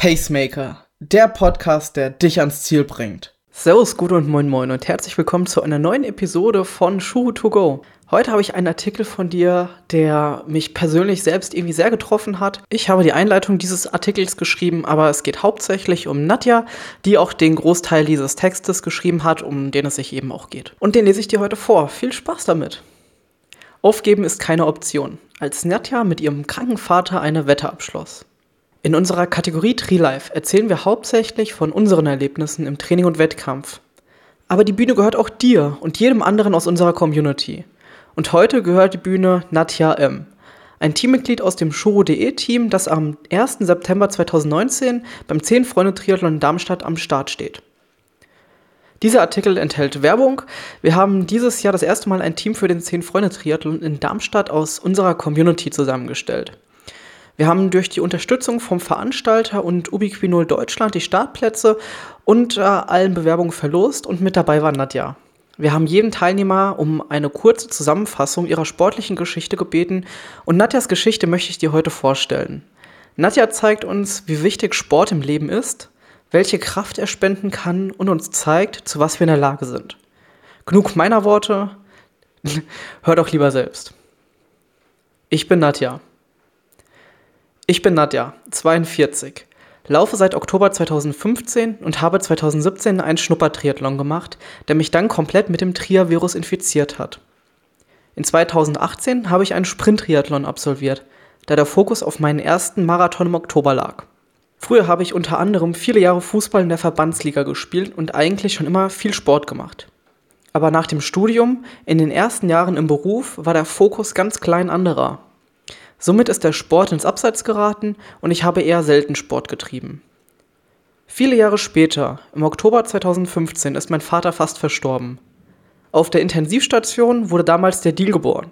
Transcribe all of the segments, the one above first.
Pacemaker, der Podcast, der dich ans Ziel bringt. Servus, gut und moin moin und herzlich willkommen zu einer neuen Episode von Schuh to go. Heute habe ich einen Artikel von dir, der mich persönlich selbst irgendwie sehr getroffen hat. Ich habe die Einleitung dieses Artikels geschrieben, aber es geht hauptsächlich um Nadja, die auch den Großteil dieses Textes geschrieben hat, um den es sich eben auch geht. Und den lese ich dir heute vor. Viel Spaß damit. Aufgeben ist keine Option, als Nadja mit ihrem kranken Vater eine Wette abschloss. In unserer Kategorie Tree Life erzählen wir hauptsächlich von unseren Erlebnissen im Training und Wettkampf. Aber die Bühne gehört auch dir und jedem anderen aus unserer Community. Und heute gehört die Bühne Nadja M., ein Teammitglied aus dem Shuro.de Team, das am 1. September 2019 beim 10 Freunde Triathlon in Darmstadt am Start steht. Dieser Artikel enthält Werbung. Wir haben dieses Jahr das erste Mal ein Team für den 10 Freunde Triathlon in Darmstadt aus unserer Community zusammengestellt. Wir haben durch die Unterstützung vom Veranstalter und Ubiquinol Deutschland die Startplätze und äh, allen Bewerbungen verlost und mit dabei war Nadja. Wir haben jeden Teilnehmer um eine kurze Zusammenfassung ihrer sportlichen Geschichte gebeten und Nadjas Geschichte möchte ich dir heute vorstellen. Nadja zeigt uns, wie wichtig Sport im Leben ist, welche Kraft er spenden kann und uns zeigt, zu was wir in der Lage sind. Genug meiner Worte, hör doch lieber selbst. Ich bin Nadja. Ich bin Nadja, 42, laufe seit Oktober 2015 und habe 2017 einen Schnuppertriathlon gemacht, der mich dann komplett mit dem Tria-Virus infiziert hat. In 2018 habe ich einen Sprint-Triathlon absolviert, da der Fokus auf meinen ersten Marathon im Oktober lag. Früher habe ich unter anderem viele Jahre Fußball in der Verbandsliga gespielt und eigentlich schon immer viel Sport gemacht. Aber nach dem Studium, in den ersten Jahren im Beruf, war der Fokus ganz klein anderer. Somit ist der Sport ins Abseits geraten und ich habe eher selten Sport getrieben. Viele Jahre später, im Oktober 2015, ist mein Vater fast verstorben. Auf der Intensivstation wurde damals der Deal geboren.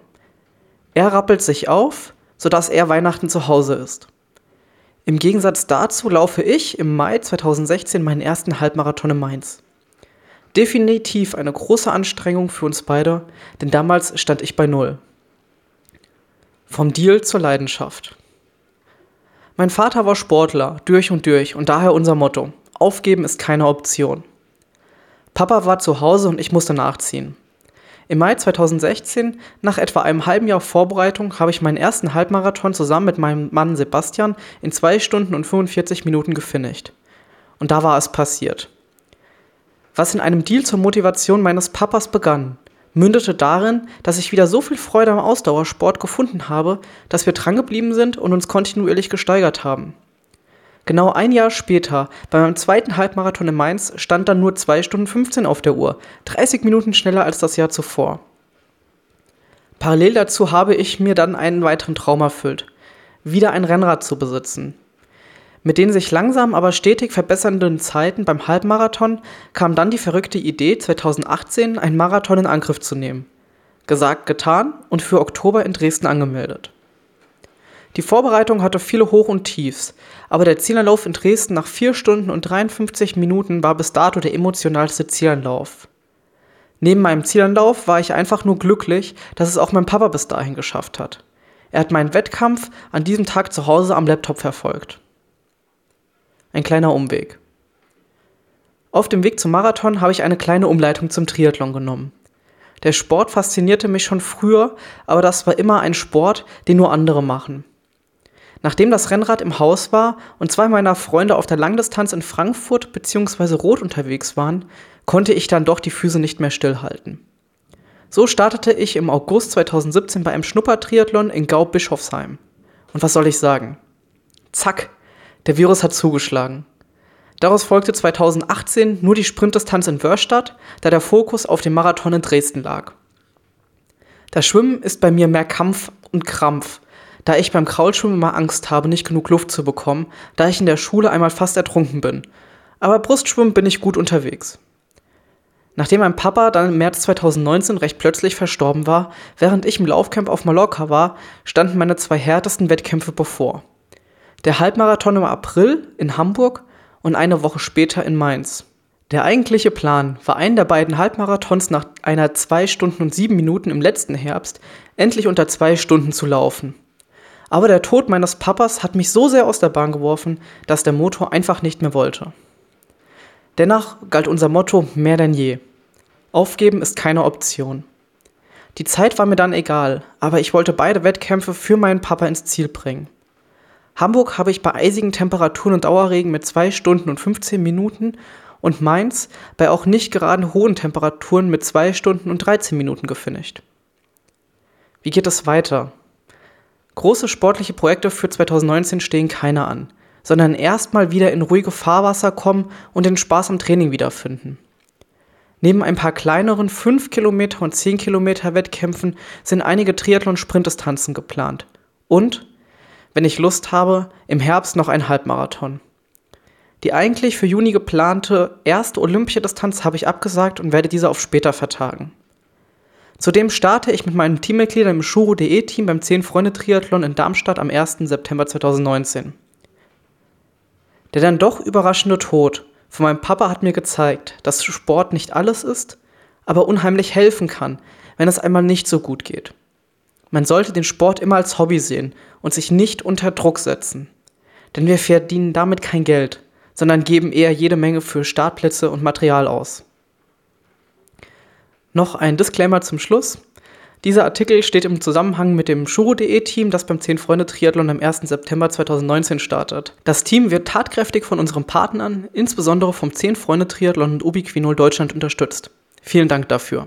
Er rappelt sich auf, sodass er Weihnachten zu Hause ist. Im Gegensatz dazu laufe ich im Mai 2016 meinen ersten Halbmarathon in Mainz. Definitiv eine große Anstrengung für uns beide, denn damals stand ich bei Null. Vom Deal zur Leidenschaft. Mein Vater war Sportler, durch und durch, und daher unser Motto: Aufgeben ist keine Option. Papa war zu Hause und ich musste nachziehen. Im Mai 2016, nach etwa einem halben Jahr Vorbereitung, habe ich meinen ersten Halbmarathon zusammen mit meinem Mann Sebastian in 2 Stunden und 45 Minuten gefinisht. Und da war es passiert. Was in einem Deal zur Motivation meines Papas begann, mündete darin, dass ich wieder so viel Freude am Ausdauersport gefunden habe, dass wir drangeblieben sind und uns kontinuierlich gesteigert haben. Genau ein Jahr später, bei meinem zweiten Halbmarathon in Mainz, stand dann nur 2 Stunden 15 auf der Uhr, 30 Minuten schneller als das Jahr zuvor. Parallel dazu habe ich mir dann einen weiteren Traum erfüllt, wieder ein Rennrad zu besitzen. Mit den sich langsam aber stetig verbessernden Zeiten beim Halbmarathon kam dann die verrückte Idee, 2018 einen Marathon in Angriff zu nehmen. Gesagt, getan und für Oktober in Dresden angemeldet. Die Vorbereitung hatte viele Hoch und Tiefs, aber der Zielanlauf in Dresden nach 4 Stunden und 53 Minuten war bis dato der emotionalste Zielanlauf. Neben meinem Zielanlauf war ich einfach nur glücklich, dass es auch mein Papa bis dahin geschafft hat. Er hat meinen Wettkampf an diesem Tag zu Hause am Laptop verfolgt. Ein kleiner Umweg. Auf dem Weg zum Marathon habe ich eine kleine Umleitung zum Triathlon genommen. Der Sport faszinierte mich schon früher, aber das war immer ein Sport, den nur andere machen. Nachdem das Rennrad im Haus war und zwei meiner Freunde auf der Langdistanz in Frankfurt bzw. Rot unterwegs waren, konnte ich dann doch die Füße nicht mehr stillhalten. So startete ich im August 2017 bei einem Schnuppertriathlon in Gau-Bischofsheim. Und was soll ich sagen? Zack, der Virus hat zugeschlagen. Daraus folgte 2018 nur die Sprintdistanz in Wörstadt, da der Fokus auf dem Marathon in Dresden lag. Das Schwimmen ist bei mir mehr Kampf und Krampf, da ich beim Kraulschwimmen immer Angst habe, nicht genug Luft zu bekommen, da ich in der Schule einmal fast ertrunken bin. Aber Brustschwimmen bin ich gut unterwegs. Nachdem mein Papa dann im März 2019 recht plötzlich verstorben war, während ich im Laufcamp auf Mallorca war, standen meine zwei härtesten Wettkämpfe bevor der Halbmarathon im April in Hamburg und eine Woche später in Mainz. Der eigentliche Plan war einen der beiden Halbmarathons nach einer 2 Stunden und 7 Minuten im letzten Herbst endlich unter 2 Stunden zu laufen. Aber der Tod meines Papas hat mich so sehr aus der Bahn geworfen, dass der Motor einfach nicht mehr wollte. Dennoch galt unser Motto mehr denn je. Aufgeben ist keine Option. Die Zeit war mir dann egal, aber ich wollte beide Wettkämpfe für meinen Papa ins Ziel bringen. Hamburg habe ich bei eisigen Temperaturen und Dauerregen mit 2 Stunden und 15 Minuten und Mainz bei auch nicht gerade hohen Temperaturen mit 2 Stunden und 13 Minuten gefinisht. Wie geht es weiter? Große sportliche Projekte für 2019 stehen keine an, sondern erstmal wieder in ruhige Fahrwasser kommen und den Spaß am Training wiederfinden. Neben ein paar kleineren 5 Kilometer und 10 Kilometer Wettkämpfen sind einige Triathlon-Sprintdistanzen geplant. Und, wenn ich Lust habe, im Herbst noch ein Halbmarathon. Die eigentlich für Juni geplante erste Olympiadistanz habe ich abgesagt und werde diese auf später vertagen. Zudem starte ich mit meinen Teammitgliedern im Shuro.de Team beim 10-Freunde-Triathlon in Darmstadt am 1. September 2019. Der dann doch überraschende Tod von meinem Papa hat mir gezeigt, dass Sport nicht alles ist, aber unheimlich helfen kann, wenn es einmal nicht so gut geht. Man sollte den Sport immer als Hobby sehen und sich nicht unter Druck setzen. Denn wir verdienen damit kein Geld, sondern geben eher jede Menge für Startplätze und Material aus. Noch ein Disclaimer zum Schluss. Dieser Artikel steht im Zusammenhang mit dem Shuro.de-Team, das beim 10-Freunde-Triathlon am 1. September 2019 startet. Das Team wird tatkräftig von unseren Partnern, insbesondere vom 10-Freunde-Triathlon und Ubiquinol Deutschland unterstützt. Vielen Dank dafür.